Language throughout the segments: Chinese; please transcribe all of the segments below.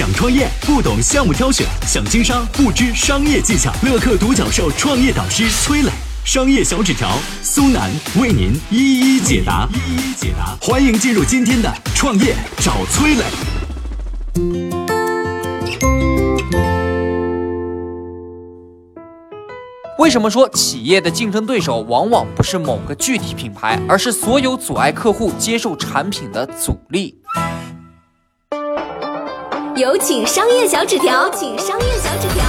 想创业不懂项目挑选，想经商不知商业技巧。乐客独角兽创业导师崔磊，商业小纸条苏南为您一一解答。一一解答，欢迎进入今天的创业找崔磊。为什么说企业的竞争对手往往不是某个具体品牌，而是所有阻碍客户接受产品的阻力？有请商业小纸条，请商业小纸条。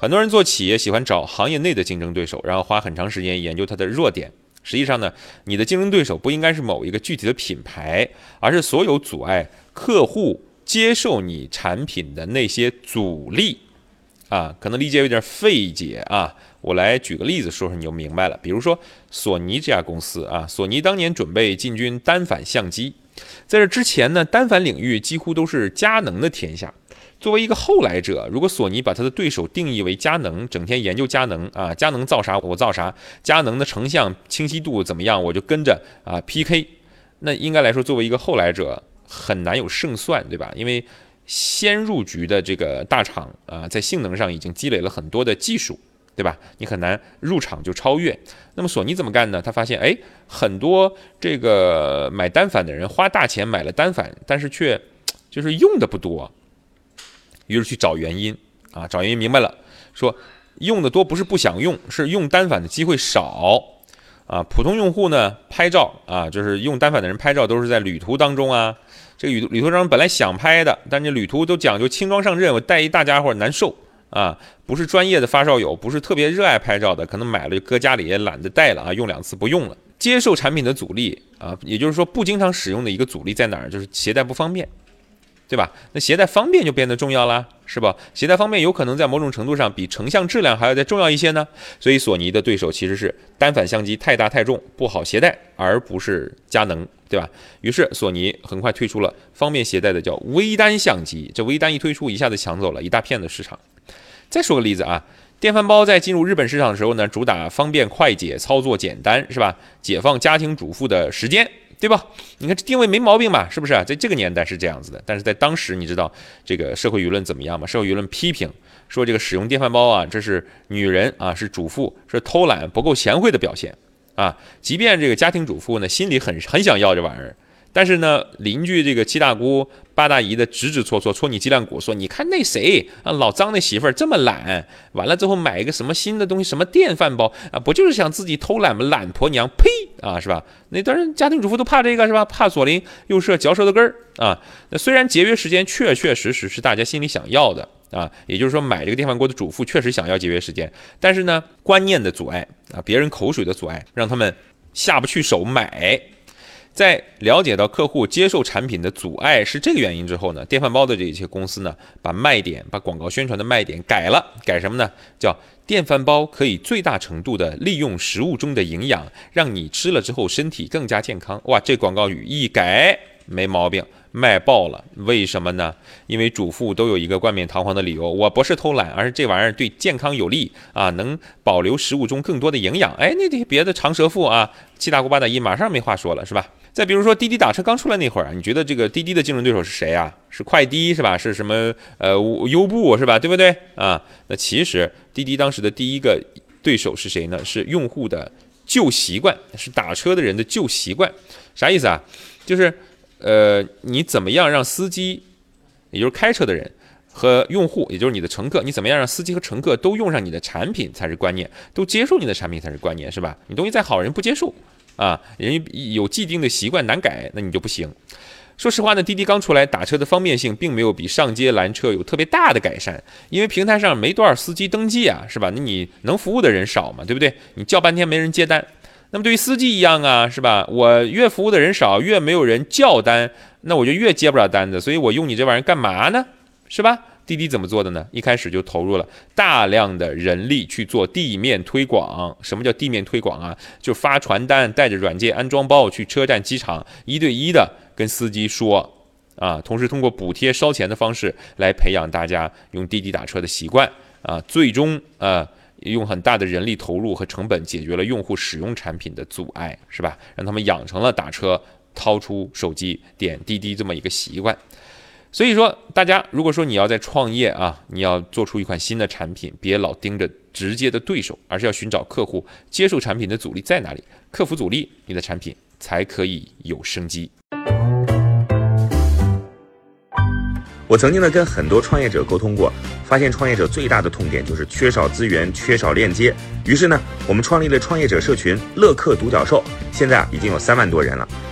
很多人做企业喜欢找行业内的竞争对手，然后花很长时间研究它的弱点。实际上呢，你的竞争对手不应该是某一个具体的品牌，而是所有阻碍客户接受你产品的那些阻力。啊，可能理解有点费解啊，我来举个例子说说你就明白了。比如说索尼这家公司啊，索尼当年准备进军单反相机。在这之前呢，单反领域几乎都是佳能的天下。作为一个后来者，如果索尼把它的对手定义为佳能，整天研究佳能啊，佳能造啥我造啥，佳能的成像清晰度怎么样，我就跟着啊 PK。那应该来说，作为一个后来者，很难有胜算，对吧？因为先入局的这个大厂啊，在性能上已经积累了很多的技术。对吧？你很难入场就超越。那么索尼怎么干呢？他发现，哎，很多这个买单反的人花大钱买了单反，但是却就是用的不多。于是去找原因啊，找原因明白了，说用的多不是不想用，是用单反的机会少啊。普通用户呢，拍照啊，就是用单反的人拍照都是在旅途当中啊。这个旅旅途当中本来想拍的，但这旅途都讲究轻装上阵，我带一大家伙难受。啊，不是专业的发烧友，不是特别热爱拍照的，可能买了就搁家里也懒得带了啊，用两次不用了。接受产品的阻力啊，也就是说不经常使用的一个阻力在哪儿？就是携带不方便，对吧？那携带方便就变得重要了，是吧？携带方便有可能在某种程度上比成像质量还要再重要一些呢。所以索尼的对手其实是单反相机太大太重不好携带，而不是佳能，对吧？于是索尼很快推出了方便携带的叫微单相机，这微单一推出，一下子抢走了一大片的市场。再说个例子啊，电饭煲在进入日本市场的时候呢，主打方便快捷、操作简单，是吧？解放家庭主妇的时间，对吧？你看这定位没毛病吧？是不是？在这个年代是这样子的，但是在当时，你知道这个社会舆论怎么样吗？社会舆论批评说，这个使用电饭煲啊，这是女人啊，是主妇，是偷懒不够贤惠的表现啊。即便这个家庭主妇呢，心里很很想要这玩意儿。但是呢，邻居这个七大姑八大姨的指指戳戳，戳你脊梁骨，说你看那谁啊，老张那媳妇儿这么懒，完了之后买一个什么新的东西，什么电饭煲啊，不就是想自己偷懒吗？懒婆娘，呸啊，是吧？那当然，家庭主妇都怕这个是吧？怕左邻右舍嚼舌头根儿啊。那虽然节约时间确确实实是大家心里想要的啊，也就是说买这个电饭锅的主妇确实想要节约时间，但是呢，观念的阻碍啊，别人口水的阻碍，让他们下不去手买。在了解到客户接受产品的阻碍是这个原因之后呢，电饭煲的这些公司呢，把卖点、把广告宣传的卖点改了，改什么呢？叫电饭煲可以最大程度的利用食物中的营养，让你吃了之后身体更加健康。哇，这广告语一改没毛病，卖爆了。为什么呢？因为主妇都有一个冠冕堂皇的理由，我不是偷懒，而是这玩意儿对健康有利啊，能保留食物中更多的营养。哎，那些别的长舌妇啊，七大姑八大姨马上没话说了，是吧？再比如说滴滴打车刚出来那会儿啊，你觉得这个滴滴的竞争对手是谁啊？是快滴是吧？是什么呃优步是吧？对不对啊？那其实滴滴当时的第一个对手是谁呢？是用户的旧习惯，是打车的人的旧习惯。啥意思啊？就是呃你怎么样让司机，也就是开车的人和用户，也就是你的乘客，你怎么样让司机和乘客都用上你的产品才是关键，都接受你的产品才是关键，是吧？你东西再好，人不接受。啊，人有既定的习惯难改，那你就不行。说实话呢，滴滴刚出来打车的方便性并没有比上街拦车有特别大的改善，因为平台上没多少司机登记啊，是吧？那你能服务的人少嘛，对不对？你叫半天没人接单。那么对于司机一样啊，是吧？我越服务的人少，越没有人叫单，那我就越接不了单子。所以我用你这玩意儿干嘛呢？是吧？滴滴怎么做的呢？一开始就投入了大量的人力去做地面推广。什么叫地面推广啊？就发传单，带着软件安装包去车站、机场，一对一的跟司机说啊。同时通过补贴、烧钱的方式来培养大家用滴滴打车的习惯啊。最终啊，用很大的人力投入和成本解决了用户使用产品的阻碍，是吧？让他们养成了打车掏出手机点滴滴这么一个习惯。所以说，大家如果说你要在创业啊，你要做出一款新的产品，别老盯着直接的对手，而是要寻找客户接受产品的阻力在哪里，克服阻力，你的产品才可以有生机。我曾经呢跟很多创业者沟通过，发现创业者最大的痛点就是缺少资源、缺少链接。于是呢，我们创立了创业者社群“乐客独角兽”，现在啊已经有三万多人了。